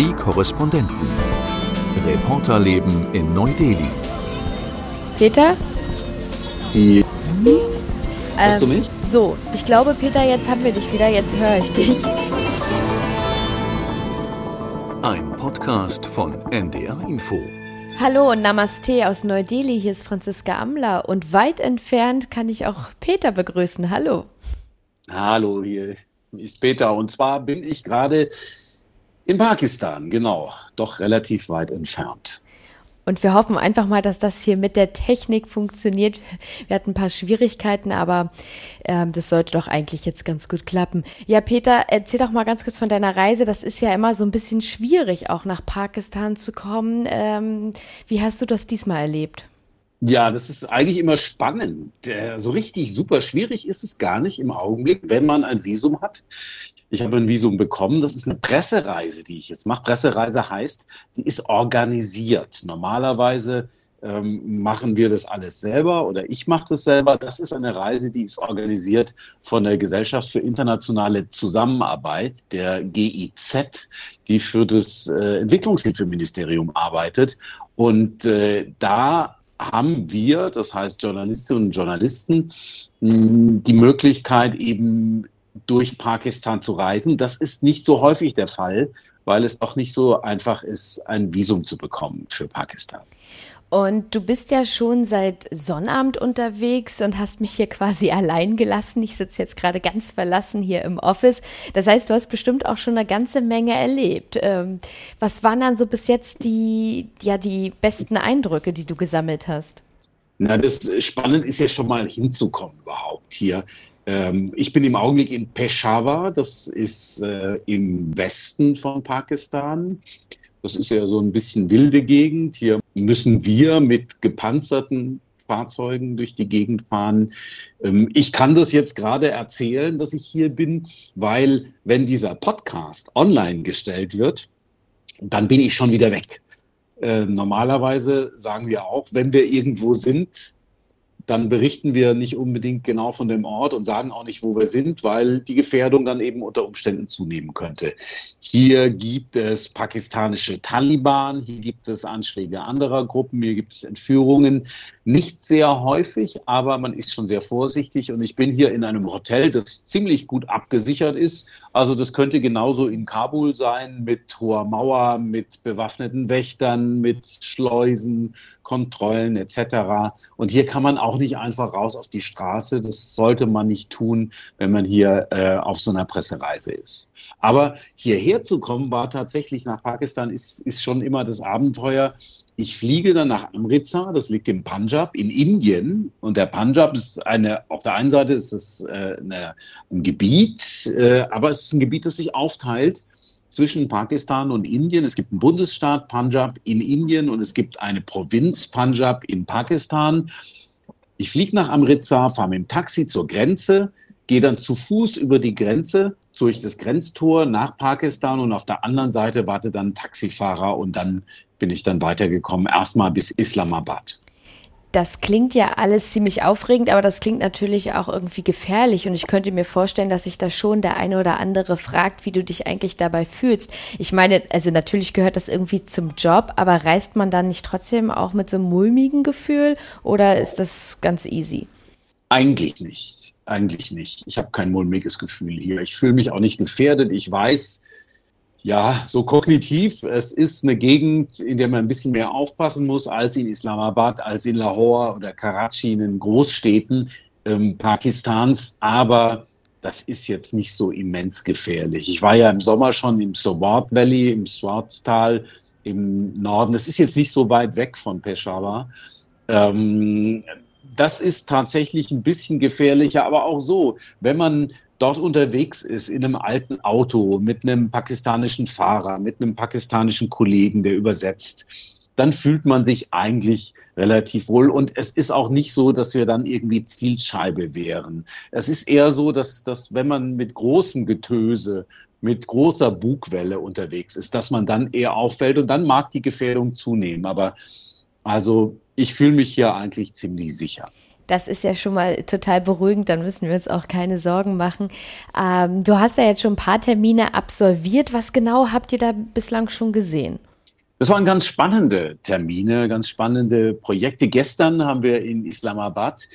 Die Korrespondenten. Reporterleben in Neu-Delhi. Peter? Die. Hörst du mich? So, ich glaube, Peter, jetzt haben wir dich wieder, jetzt höre ich dich. Ein Podcast von NDR Info. Hallo und Namaste aus Neu-Delhi. Hier ist Franziska Amler und weit entfernt kann ich auch Peter begrüßen. Hallo. Hallo, hier ist Peter. Und zwar bin ich gerade in Pakistan, genau, doch relativ weit entfernt. Und wir hoffen einfach mal, dass das hier mit der Technik funktioniert. Wir hatten ein paar Schwierigkeiten, aber ähm, das sollte doch eigentlich jetzt ganz gut klappen. Ja, Peter, erzähl doch mal ganz kurz von deiner Reise. Das ist ja immer so ein bisschen schwierig, auch nach Pakistan zu kommen. Ähm, wie hast du das diesmal erlebt? Ja, das ist eigentlich immer spannend. So richtig super schwierig ist es gar nicht im Augenblick, wenn man ein Visum hat. Ich habe ein Visum bekommen. Das ist eine Pressereise, die ich jetzt mache. Pressereise heißt, die ist organisiert. Normalerweise ähm, machen wir das alles selber oder ich mache das selber. Das ist eine Reise, die ist organisiert von der Gesellschaft für internationale Zusammenarbeit, der GIZ, die für das äh, Entwicklungshilfeministerium arbeitet. Und äh, da haben wir, das heißt Journalistinnen und Journalisten, die Möglichkeit eben durch Pakistan zu reisen. Das ist nicht so häufig der Fall, weil es doch nicht so einfach ist, ein Visum zu bekommen für Pakistan. Und du bist ja schon seit Sonnabend unterwegs und hast mich hier quasi allein gelassen. Ich sitze jetzt gerade ganz verlassen hier im Office. Das heißt, du hast bestimmt auch schon eine ganze Menge erlebt. Ähm, was waren dann so bis jetzt die, ja, die besten Eindrücke, die du gesammelt hast? Na, das Spannende ist ja schon mal hinzukommen überhaupt hier. Ähm, ich bin im Augenblick in Peshawar, das ist äh, im Westen von Pakistan. Das ist ja so ein bisschen wilde Gegend. Hier müssen wir mit gepanzerten Fahrzeugen durch die Gegend fahren. Ähm, ich kann das jetzt gerade erzählen, dass ich hier bin, weil wenn dieser Podcast online gestellt wird, dann bin ich schon wieder weg. Ähm, normalerweise sagen wir auch, wenn wir irgendwo sind, dann berichten wir nicht unbedingt genau von dem Ort und sagen auch nicht, wo wir sind, weil die Gefährdung dann eben unter Umständen zunehmen könnte. Hier gibt es pakistanische Taliban, hier gibt es Anschläge anderer Gruppen, hier gibt es Entführungen. Nicht sehr häufig, aber man ist schon sehr vorsichtig und ich bin hier in einem Hotel, das ziemlich gut abgesichert ist. Also das könnte genauso in Kabul sein mit hoher Mauer, mit bewaffneten Wächtern, mit Schleusen, Kontrollen etc. Und hier kann man auch nicht einfach raus auf die Straße. Das sollte man nicht tun, wenn man hier äh, auf so einer Pressereise ist. Aber hierher zu kommen, war tatsächlich nach Pakistan, ist, ist schon immer das Abenteuer. Ich fliege dann nach Amritsar, das liegt im Punjab, in Indien. Und der Punjab ist eine, auf der einen Seite ist es äh, eine, ein Gebiet, äh, aber es ist ein Gebiet, das sich aufteilt zwischen Pakistan und Indien. Es gibt einen Bundesstaat Punjab in Indien und es gibt eine Provinz Punjab in Pakistan. Ich fliege nach Amritsar, fahre mit dem Taxi zur Grenze, gehe dann zu Fuß über die Grenze durch das Grenztor nach Pakistan und auf der anderen Seite wartet dann ein Taxifahrer und dann bin ich dann weitergekommen, erstmal bis Islamabad. Das klingt ja alles ziemlich aufregend, aber das klingt natürlich auch irgendwie gefährlich. Und ich könnte mir vorstellen, dass sich da schon der eine oder andere fragt, wie du dich eigentlich dabei fühlst. Ich meine, also natürlich gehört das irgendwie zum Job, aber reist man dann nicht trotzdem auch mit so einem mulmigen Gefühl oder ist das ganz easy? Eigentlich nicht. Eigentlich nicht. Ich habe kein mulmiges Gefühl hier. Ich fühle mich auch nicht gefährdet. Ich weiß, ja, so kognitiv. Es ist eine Gegend, in der man ein bisschen mehr aufpassen muss als in Islamabad, als in Lahore oder Karachi, in den Großstädten ähm, Pakistans. Aber das ist jetzt nicht so immens gefährlich. Ich war ja im Sommer schon im Swat Valley, im Swat-Tal im Norden. Das ist jetzt nicht so weit weg von Peshawar. Ähm, das ist tatsächlich ein bisschen gefährlicher, aber auch so, wenn man dort unterwegs ist in einem alten Auto mit einem pakistanischen Fahrer, mit einem pakistanischen Kollegen, der übersetzt, dann fühlt man sich eigentlich relativ wohl. Und es ist auch nicht so, dass wir dann irgendwie Zielscheibe wären. Es ist eher so, dass, dass wenn man mit großem Getöse, mit großer Bugwelle unterwegs ist, dass man dann eher auffällt und dann mag die Gefährdung zunehmen. Aber also ich fühle mich hier eigentlich ziemlich sicher. Das ist ja schon mal total beruhigend, dann müssen wir uns auch keine Sorgen machen. Ähm, du hast ja jetzt schon ein paar Termine absolviert. Was genau habt ihr da bislang schon gesehen? Das waren ganz spannende Termine, ganz spannende Projekte. Gestern haben wir in Islamabad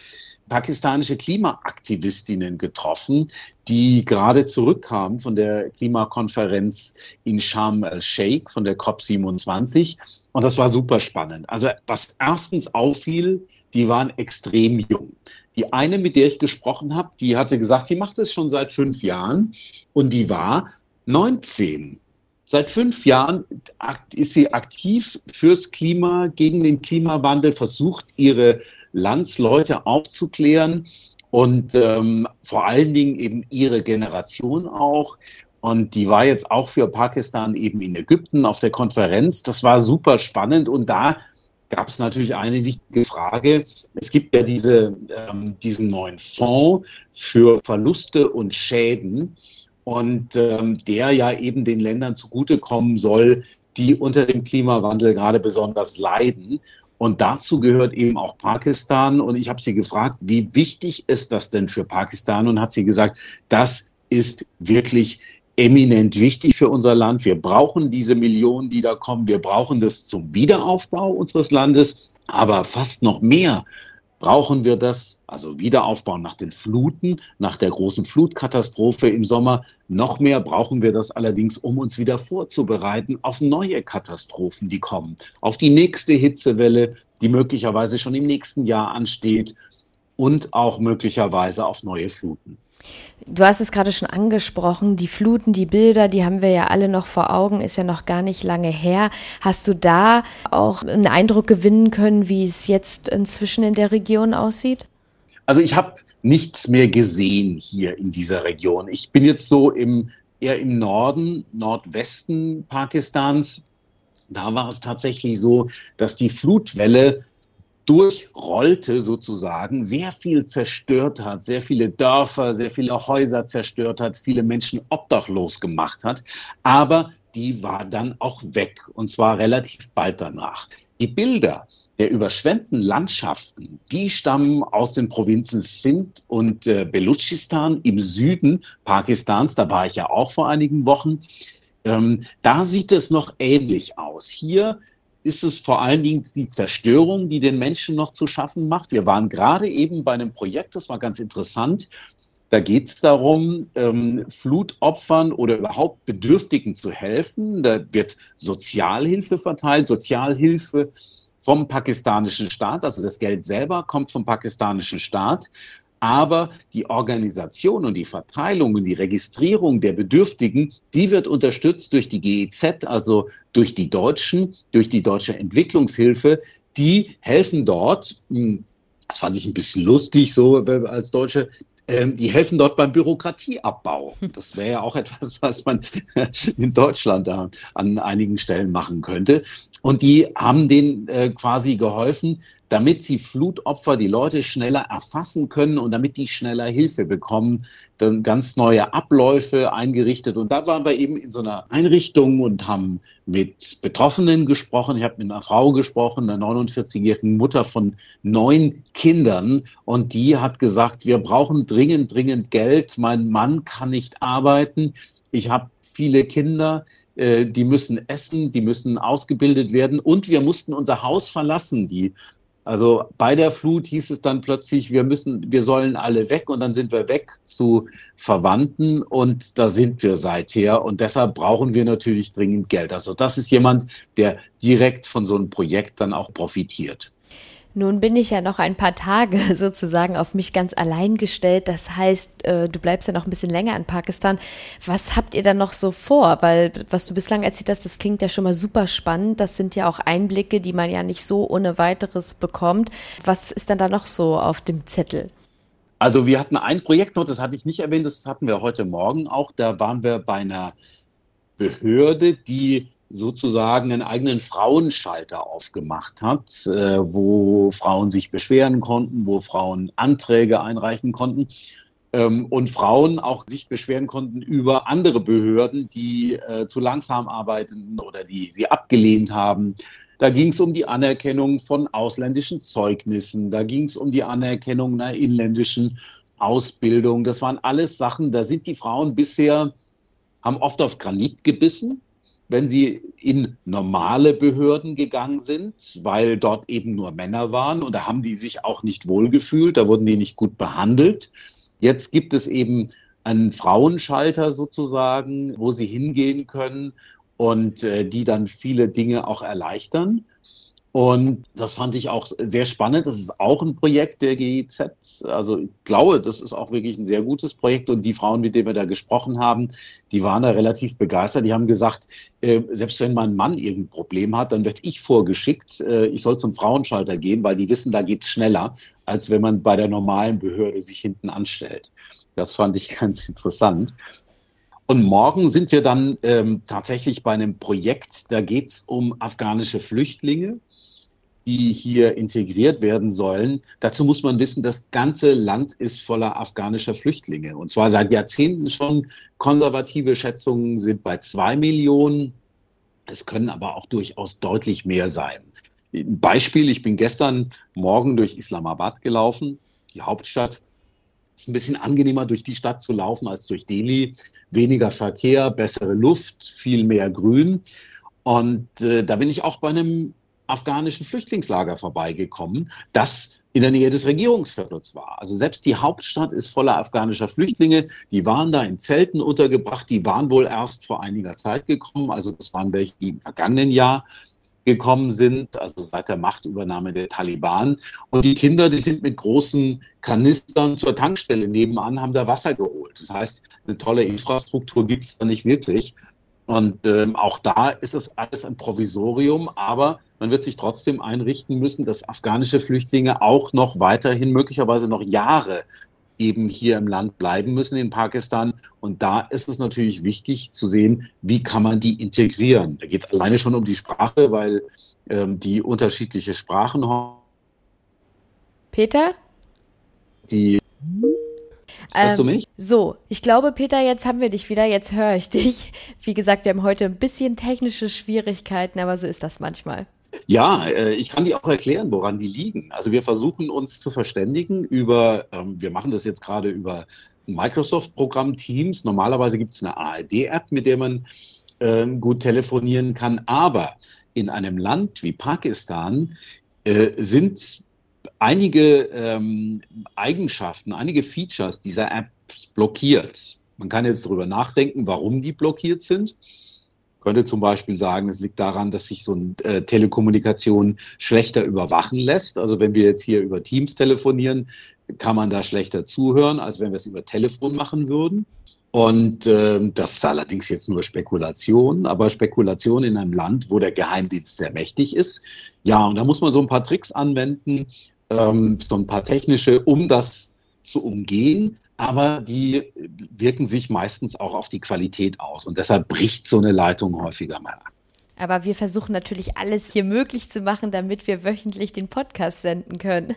pakistanische Klimaaktivistinnen getroffen, die gerade zurückkamen von der Klimakonferenz in Sharm el-Sheikh, von der COP27. Und das war super spannend. Also was erstens auffiel, die waren extrem jung. Die eine, mit der ich gesprochen habe, die hatte gesagt, sie macht es schon seit fünf Jahren und die war 19. Seit fünf Jahren ist sie aktiv fürs Klima, gegen den Klimawandel, versucht ihre Landsleute aufzuklären und ähm, vor allen Dingen eben ihre Generation auch. Und die war jetzt auch für Pakistan eben in Ägypten auf der Konferenz. Das war super spannend und da gab es natürlich eine wichtige Frage. Es gibt ja diese, ähm, diesen neuen Fonds für Verluste und Schäden und ähm, der ja eben den Ländern zugutekommen soll, die unter dem Klimawandel gerade besonders leiden. Und dazu gehört eben auch Pakistan. Und ich habe sie gefragt, wie wichtig ist das denn für Pakistan? Und hat sie gesagt, das ist wirklich eminent wichtig für unser Land. Wir brauchen diese Millionen, die da kommen. Wir brauchen das zum Wiederaufbau unseres Landes. Aber fast noch mehr brauchen wir das, also Wiederaufbau nach den Fluten, nach der großen Flutkatastrophe im Sommer. Noch mehr brauchen wir das allerdings, um uns wieder vorzubereiten auf neue Katastrophen, die kommen, auf die nächste Hitzewelle, die möglicherweise schon im nächsten Jahr ansteht und auch möglicherweise auf neue Fluten. Du hast es gerade schon angesprochen, die Fluten, die Bilder, die haben wir ja alle noch vor Augen, ist ja noch gar nicht lange her. Hast du da auch einen Eindruck gewinnen können, wie es jetzt inzwischen in der Region aussieht? Also ich habe nichts mehr gesehen hier in dieser Region. Ich bin jetzt so im, eher im Norden, Nordwesten Pakistans. Da war es tatsächlich so, dass die Flutwelle durchrollte sozusagen, sehr viel zerstört hat, sehr viele Dörfer, sehr viele Häuser zerstört hat, viele Menschen obdachlos gemacht hat. Aber die war dann auch weg und zwar relativ bald danach. Die Bilder der überschwemmten Landschaften, die stammen aus den Provinzen Sindh und äh, Belutschistan im Süden Pakistans. Da war ich ja auch vor einigen Wochen. Ähm, da sieht es noch ähnlich aus. Hier ist es vor allen Dingen die Zerstörung, die den Menschen noch zu schaffen macht. Wir waren gerade eben bei einem Projekt, das war ganz interessant. Da geht es darum, ähm, Flutopfern oder überhaupt Bedürftigen zu helfen. Da wird Sozialhilfe verteilt, Sozialhilfe vom pakistanischen Staat, also das Geld selber kommt vom pakistanischen Staat. Aber die Organisation und die Verteilung und die Registrierung der Bedürftigen, die wird unterstützt durch die GEZ, also durch die Deutschen, durch die deutsche Entwicklungshilfe. Die helfen dort, hm, das fand ich ein bisschen lustig so als Deutsche, ähm, die helfen dort beim Bürokratieabbau. Das wäre ja auch etwas, was man in Deutschland da an einigen Stellen machen könnte. Und die haben denen äh, quasi geholfen, damit sie Flutopfer, die Leute schneller erfassen können und damit die schneller Hilfe bekommen, dann ganz neue Abläufe eingerichtet. Und da waren wir eben in so einer Einrichtung und haben mit Betroffenen gesprochen. Ich habe mit einer Frau gesprochen, einer 49-jährigen Mutter von neun Kindern. Und die hat gesagt, wir brauchen dringend, dringend Geld. Mein Mann kann nicht arbeiten. Ich habe viele Kinder, äh, die müssen essen, die müssen ausgebildet werden und wir mussten unser Haus verlassen. Die also bei der Flut hieß es dann plötzlich, wir müssen, wir sollen alle weg und dann sind wir weg zu Verwandten und da sind wir seither und deshalb brauchen wir natürlich dringend Geld. Also das ist jemand, der direkt von so einem Projekt dann auch profitiert. Nun bin ich ja noch ein paar Tage sozusagen auf mich ganz allein gestellt. Das heißt, äh, du bleibst ja noch ein bisschen länger in Pakistan. Was habt ihr dann noch so vor? Weil was du bislang erzählt hast, das klingt ja schon mal super spannend. Das sind ja auch Einblicke, die man ja nicht so ohne weiteres bekommt. Was ist dann da noch so auf dem Zettel? Also wir hatten ein Projekt noch, das hatte ich nicht erwähnt, das hatten wir heute Morgen auch. Da waren wir bei einer Behörde, die sozusagen einen eigenen Frauenschalter aufgemacht hat, äh, wo Frauen sich beschweren konnten, wo Frauen Anträge einreichen konnten ähm, und Frauen auch sich beschweren konnten über andere Behörden, die äh, zu langsam arbeiten oder die sie abgelehnt haben. Da ging es um die Anerkennung von ausländischen Zeugnissen, da ging es um die Anerkennung einer inländischen Ausbildung. Das waren alles Sachen, da sind die Frauen bisher, haben oft auf Granit gebissen, wenn sie in normale Behörden gegangen sind, weil dort eben nur Männer waren und da haben die sich auch nicht wohlgefühlt, da wurden die nicht gut behandelt. Jetzt gibt es eben einen Frauenschalter sozusagen, wo sie hingehen können und äh, die dann viele Dinge auch erleichtern. Und das fand ich auch sehr spannend. Das ist auch ein Projekt der GIZ. Also ich glaube, das ist auch wirklich ein sehr gutes Projekt. Und die Frauen, mit denen wir da gesprochen haben, die waren da relativ begeistert. Die haben gesagt, äh, selbst wenn mein Mann irgendein Problem hat, dann werde ich vorgeschickt, äh, ich soll zum Frauenschalter gehen, weil die wissen, da geht's schneller, als wenn man bei der normalen Behörde sich hinten anstellt. Das fand ich ganz interessant. Und morgen sind wir dann ähm, tatsächlich bei einem Projekt, da geht es um afghanische Flüchtlinge, die hier integriert werden sollen. Dazu muss man wissen, das ganze Land ist voller afghanischer Flüchtlinge. Und zwar seit Jahrzehnten schon. Konservative Schätzungen sind bei zwei Millionen. Es können aber auch durchaus deutlich mehr sein. Beispiel, ich bin gestern Morgen durch Islamabad gelaufen, die Hauptstadt. Ist ein bisschen angenehmer, durch die Stadt zu laufen als durch Delhi. Weniger Verkehr, bessere Luft, viel mehr Grün. Und äh, da bin ich auch bei einem afghanischen Flüchtlingslager vorbeigekommen, das in der Nähe des Regierungsviertels war. Also selbst die Hauptstadt ist voller afghanischer Flüchtlinge. Die waren da in Zelten untergebracht. Die waren wohl erst vor einiger Zeit gekommen. Also das waren welche, die im vergangenen Jahr gekommen sind, also seit der Machtübernahme der Taliban. Und die Kinder, die sind mit großen Kanistern zur Tankstelle nebenan, haben da Wasser geholt. Das heißt, eine tolle Infrastruktur gibt es da nicht wirklich. Und ähm, auch da ist es alles ein Provisorium, aber man wird sich trotzdem einrichten müssen, dass afghanische Flüchtlinge auch noch weiterhin, möglicherweise noch Jahre eben hier im Land bleiben müssen in Pakistan. Und da ist es natürlich wichtig zu sehen, wie kann man die integrieren. Da geht es alleine schon um die Sprache, weil ähm, die unterschiedliche Sprachen haben. Peter? Die Hörst du Ähm, mich? So, ich glaube, Peter, jetzt haben wir dich wieder, jetzt höre ich dich. Wie gesagt, wir haben heute ein bisschen technische Schwierigkeiten, aber so ist das manchmal. Ja, äh, ich kann dir auch erklären, woran die liegen. Also wir versuchen uns zu verständigen über, ähm, wir machen das jetzt gerade über Microsoft-Programm Teams. Normalerweise gibt es eine ARD-App, mit der man ähm, gut telefonieren kann. Aber in einem Land wie Pakistan äh, sind einige ähm, Eigenschaften, einige Features dieser Apps blockiert. Man kann jetzt darüber nachdenken, warum die blockiert sind könnte zum Beispiel sagen, es liegt daran, dass sich so eine äh, Telekommunikation schlechter überwachen lässt. Also wenn wir jetzt hier über Teams telefonieren, kann man da schlechter zuhören, als wenn wir es über Telefon machen würden. Und ähm, das ist allerdings jetzt nur Spekulation, aber Spekulation in einem Land, wo der Geheimdienst sehr mächtig ist. Ja, und da muss man so ein paar Tricks anwenden, ähm, so ein paar technische, um das zu umgehen aber die wirken sich meistens auch auf die Qualität aus. Und deshalb bricht so eine Leitung häufiger mal ab. Aber wir versuchen natürlich alles hier möglich zu machen, damit wir wöchentlich den Podcast senden können.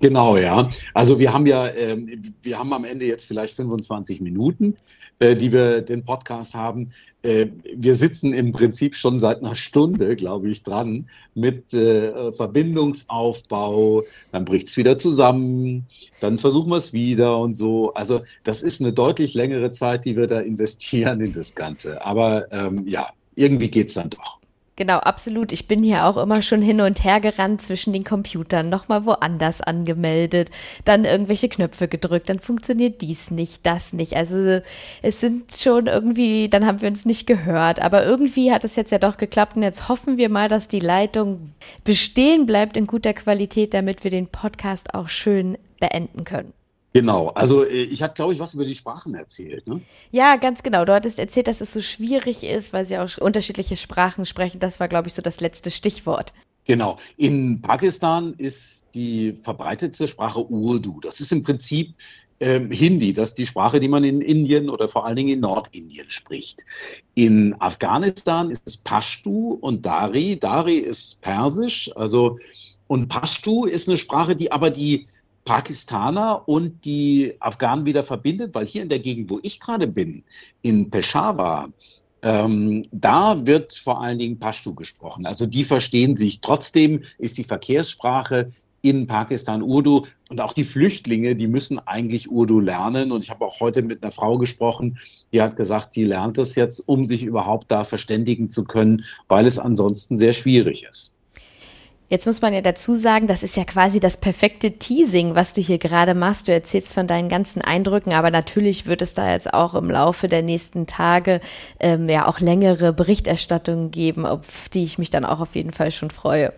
Genau, ja. Also wir haben ja, ähm, wir haben am Ende jetzt vielleicht 25 Minuten, äh, die wir den Podcast haben. Äh, wir sitzen im Prinzip schon seit einer Stunde, glaube ich, dran mit äh, Verbindungsaufbau. Dann bricht es wieder zusammen, dann versuchen wir es wieder und so. Also das ist eine deutlich längere Zeit, die wir da investieren in das Ganze. Aber ähm, ja, irgendwie geht es dann doch. Genau, absolut. Ich bin hier auch immer schon hin und her gerannt zwischen den Computern, nochmal woanders angemeldet, dann irgendwelche Knöpfe gedrückt, dann funktioniert dies nicht, das nicht. Also es sind schon irgendwie, dann haben wir uns nicht gehört, aber irgendwie hat es jetzt ja doch geklappt und jetzt hoffen wir mal, dass die Leitung bestehen bleibt in guter Qualität, damit wir den Podcast auch schön beenden können. Genau, also äh, ich habe, glaube ich, was über die Sprachen erzählt. Ne? Ja, ganz genau. Du hattest erzählt, dass es so schwierig ist, weil sie auch unterschiedliche Sprachen sprechen. Das war, glaube ich, so das letzte Stichwort. Genau. In Pakistan ist die verbreitetste Sprache Urdu. Das ist im Prinzip ähm, Hindi, das ist die Sprache, die man in Indien oder vor allen Dingen in Nordindien spricht. In Afghanistan ist es Pashtu und Dari. Dari ist Persisch, also und Pashtu ist eine Sprache, die aber die Pakistaner und die Afghanen wieder verbindet, weil hier in der Gegend, wo ich gerade bin, in Peshawar, Ähm, da wird vor allen Dingen Pashto gesprochen. Also die verstehen sich. Trotzdem ist die Verkehrssprache in Pakistan Urdu und auch die Flüchtlinge, die müssen eigentlich Urdu lernen. Und ich habe auch heute mit einer Frau gesprochen, die hat gesagt, sie lernt es jetzt, um sich überhaupt da verständigen zu können, weil es ansonsten sehr schwierig ist. Jetzt muss man ja dazu sagen, das ist ja quasi das perfekte Teasing, was du hier gerade machst. Du erzählst von deinen ganzen Eindrücken, aber natürlich wird es da jetzt auch im Laufe der nächsten Tage ähm, ja auch längere Berichterstattungen geben, auf die ich mich dann auch auf jeden Fall schon freue.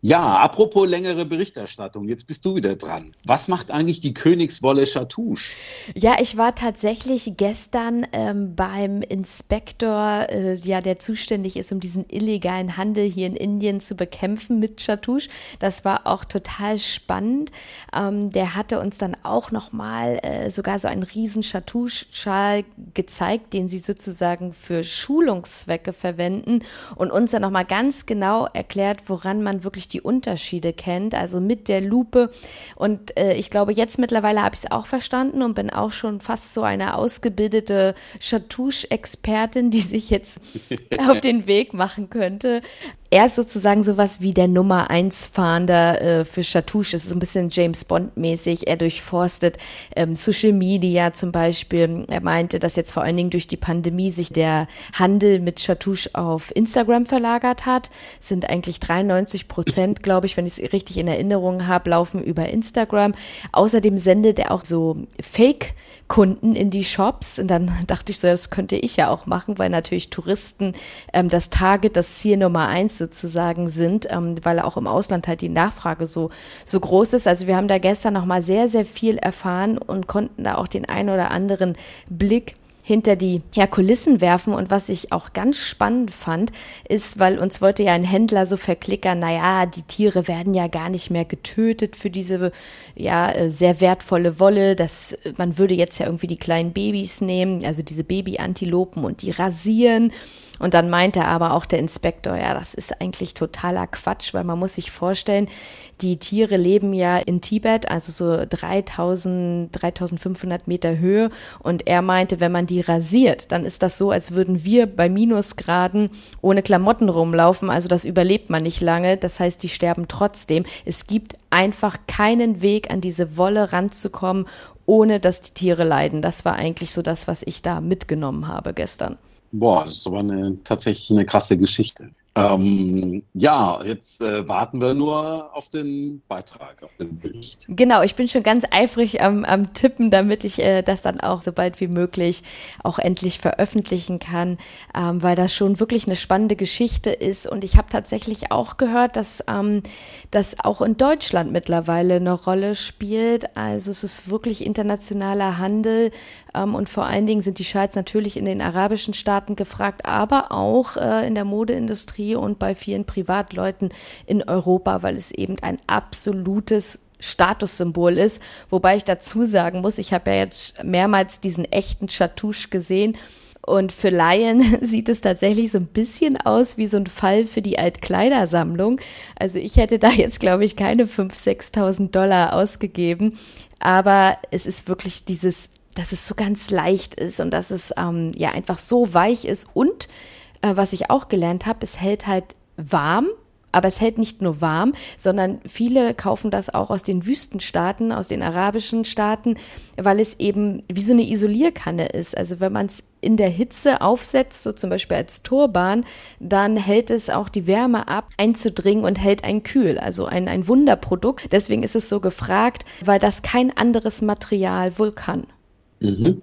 Ja, apropos längere Berichterstattung, jetzt bist du wieder dran. Was macht eigentlich die Königswolle Chatouche? Ja, ich war tatsächlich gestern ähm, beim Inspektor, äh, ja, der zuständig ist, um diesen illegalen Handel hier in Indien zu bekämpfen mit Chatouche. Das war auch total spannend. Ähm, der hatte uns dann auch nochmal äh, sogar so einen riesen Chatouche-Schal gezeigt, den sie sozusagen für Schulungszwecke verwenden und uns dann nochmal ganz genau erklärt, woran man man wirklich die Unterschiede kennt, also mit der Lupe. Und äh, ich glaube, jetzt mittlerweile habe ich es auch verstanden und bin auch schon fast so eine ausgebildete Chatouche-Expertin, die sich jetzt auf den Weg machen könnte, er ist sozusagen sowas wie der Nummer 1 Fahnder äh, für Chatouche. Es ist so ein bisschen James Bond mäßig. Er durchforstet ähm, Social Media zum Beispiel. Er meinte, dass jetzt vor allen Dingen durch die Pandemie sich der Handel mit Chatouche auf Instagram verlagert hat. Es sind eigentlich 93 Prozent, glaube ich, wenn ich es richtig in Erinnerung habe, laufen über Instagram. Außerdem sendet er auch so Fake Kunden in die Shops. Und dann dachte ich so, das könnte ich ja auch machen, weil natürlich Touristen ähm, das Target, das Ziel Nummer eins sozusagen sind, ähm, weil auch im Ausland halt die Nachfrage so, so groß ist. Also wir haben da gestern nochmal sehr, sehr viel erfahren und konnten da auch den einen oder anderen Blick hinter die ja, Kulissen werfen. Und was ich auch ganz spannend fand, ist, weil uns wollte ja ein Händler so verklickern, naja, die Tiere werden ja gar nicht mehr getötet für diese ja äh, sehr wertvolle Wolle. dass man würde jetzt ja irgendwie die kleinen Babys nehmen, also diese Baby-Antilopen und die rasieren. Und dann meinte aber auch der Inspektor, ja, das ist eigentlich totaler Quatsch, weil man muss sich vorstellen, die Tiere leben ja in Tibet, also so 3000, 3500 Meter Höhe. Und er meinte, wenn man die rasiert, dann ist das so, als würden wir bei Minusgraden ohne Klamotten rumlaufen. Also das überlebt man nicht lange. Das heißt, die sterben trotzdem. Es gibt einfach keinen Weg, an diese Wolle ranzukommen, ohne dass die Tiere leiden. Das war eigentlich so das, was ich da mitgenommen habe gestern. Boah, das ist aber eine, tatsächlich eine krasse Geschichte. Ähm, ja, jetzt äh, warten wir nur auf den Beitrag, auf den Bericht. Genau, ich bin schon ganz eifrig am, am Tippen, damit ich äh, das dann auch so bald wie möglich auch endlich veröffentlichen kann, ähm, weil das schon wirklich eine spannende Geschichte ist. Und ich habe tatsächlich auch gehört, dass ähm, das auch in Deutschland mittlerweile eine Rolle spielt. Also es ist wirklich internationaler Handel ähm, und vor allen Dingen sind die Schals natürlich in den arabischen Staaten gefragt, aber auch äh, in der Modeindustrie und bei vielen Privatleuten in Europa, weil es eben ein absolutes Statussymbol ist. Wobei ich dazu sagen muss, ich habe ja jetzt mehrmals diesen echten Chatouche gesehen. Und für Laien sieht es tatsächlich so ein bisschen aus wie so ein Fall für die Altkleidersammlung. Also ich hätte da jetzt, glaube ich, keine 5.000, 6.000 Dollar ausgegeben. Aber es ist wirklich dieses dass es so ganz leicht ist und dass es ähm, ja einfach so weich ist. Und äh, was ich auch gelernt habe, es hält halt warm. Aber es hält nicht nur warm, sondern viele kaufen das auch aus den Wüstenstaaten, aus den arabischen Staaten, weil es eben wie so eine Isolierkanne ist. Also wenn man es in der Hitze aufsetzt, so zum Beispiel als Turban, dann hält es auch die Wärme ab, einzudringen und hält ein kühl. Also ein, ein Wunderprodukt. Deswegen ist es so gefragt, weil das kein anderes Material wohl kann. Mhm.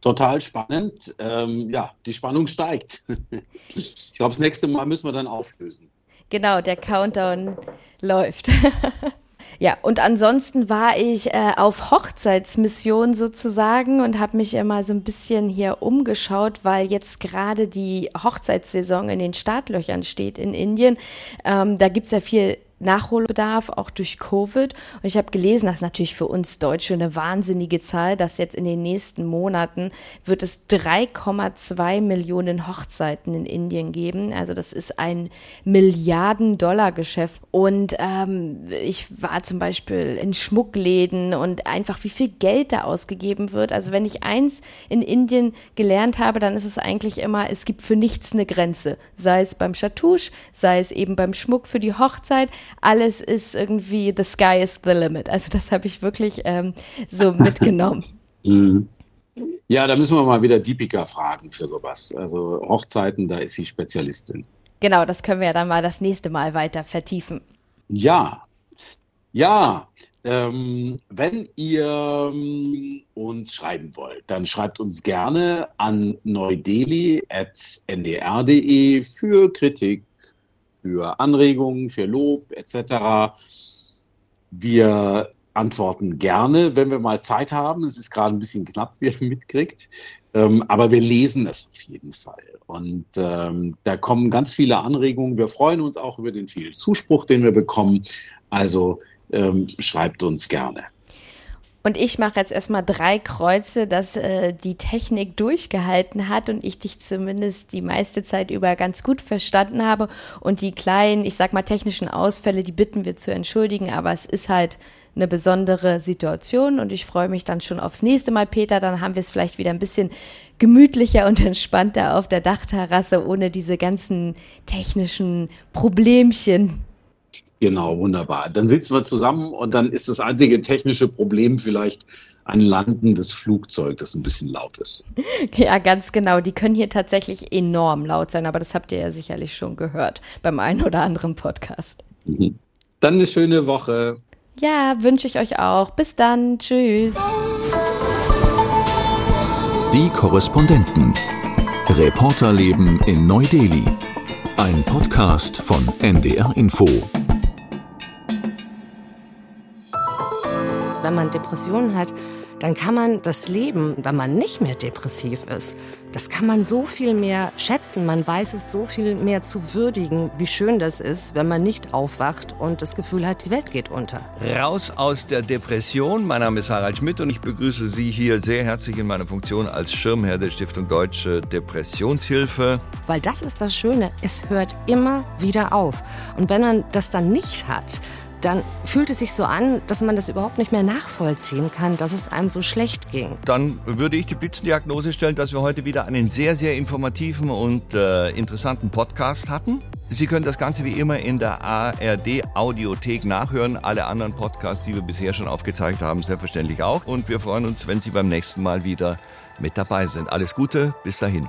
Total spannend. Ähm, ja, die Spannung steigt. ich glaube, das nächste Mal müssen wir dann auflösen. Genau, der Countdown läuft. Ja, und ansonsten war ich äh, auf Hochzeitsmission sozusagen und habe mich immer so ein bisschen hier umgeschaut, weil jetzt gerade die Hochzeitssaison in den Startlöchern steht in Indien. Ähm, da gibt's ja viel Nachholbedarf, auch durch Covid. Und ich habe gelesen, das ist natürlich für uns Deutsche eine wahnsinnige Zahl, dass jetzt in den nächsten Monaten wird es 3,2 Millionen Hochzeiten in Indien geben. Also das ist ein Milliarden-Dollar-Geschäft. Und ähm, ich war zum Beispiel in Schmuckläden und einfach wie viel Geld da ausgegeben wird. Also wenn ich eins in Indien gelernt habe, dann ist es eigentlich immer, es gibt für nichts eine Grenze. Sei es beim Chatouche, sei es eben beim Schmuck für die Hochzeit alles ist irgendwie the sky is the limit. Also das habe ich wirklich ähm, so mitgenommen. Mhm. Ja, da müssen wir mal wieder Deepika fragen für sowas. Also Hochzeiten, da ist sie Spezialistin. Genau, das können wir ja dann mal das nächste Mal weiter vertiefen. Ja, ja. Ähm, wenn ihr ähm, uns schreiben wollt, dann schreibt uns gerne an neudeli.ndr.de für Kritik, für Anregungen, für Lob etc. Wir antworten gerne, wenn wir mal Zeit haben. Es ist gerade ein bisschen knapp, wie ihr mitkriegt. Ähm, aber wir lesen es auf jeden Fall. Und ähm, da kommen ganz viele Anregungen. Wir freuen uns auch über den vielen Zuspruch, den wir bekommen. Also ähm, schreibt uns gerne. Und ich mache jetzt erstmal drei Kreuze, dass äh, die Technik durchgehalten hat und ich dich zumindest die meiste Zeit über ganz gut verstanden habe. Und die kleinen, ich sag mal, technischen Ausfälle, die bitten wir zu entschuldigen, aber es ist halt eine besondere Situation und ich freue mich dann schon aufs nächste Mal, Peter. Dann haben wir es vielleicht wieder ein bisschen gemütlicher und entspannter auf der Dachterrasse, ohne diese ganzen technischen Problemchen. Genau, wunderbar. Dann sitzen wir zusammen und dann ist das einzige technische Problem vielleicht ein landendes Flugzeug, das ein bisschen laut ist. Ja, ganz genau. Die können hier tatsächlich enorm laut sein, aber das habt ihr ja sicherlich schon gehört beim einen oder anderen Podcast. Mhm. Dann eine schöne Woche. Ja, wünsche ich euch auch. Bis dann. Tschüss. Die Korrespondenten. Reporterleben in Neu-Delhi. Ein Podcast von NDR Info. wenn man Depressionen hat, dann kann man das Leben, wenn man nicht mehr depressiv ist, das kann man so viel mehr schätzen. Man weiß es so viel mehr zu würdigen, wie schön das ist, wenn man nicht aufwacht und das Gefühl hat, die Welt geht unter. Raus aus der Depression. Mein Name ist Harald Schmidt und ich begrüße Sie hier sehr herzlich in meiner Funktion als Schirmherr der Stiftung Deutsche Depressionshilfe. Weil das ist das Schöne, es hört immer wieder auf. Und wenn man das dann nicht hat, dann fühlt es sich so an, dass man das überhaupt nicht mehr nachvollziehen kann, dass es einem so schlecht ging. Dann würde ich die Blitzendiagnose stellen, dass wir heute wieder einen sehr, sehr informativen und äh, interessanten Podcast hatten. Sie können das Ganze wie immer in der ARD Audiothek nachhören. Alle anderen Podcasts, die wir bisher schon aufgezeigt haben, selbstverständlich auch. Und wir freuen uns, wenn Sie beim nächsten Mal wieder mit dabei sind. Alles Gute, bis dahin.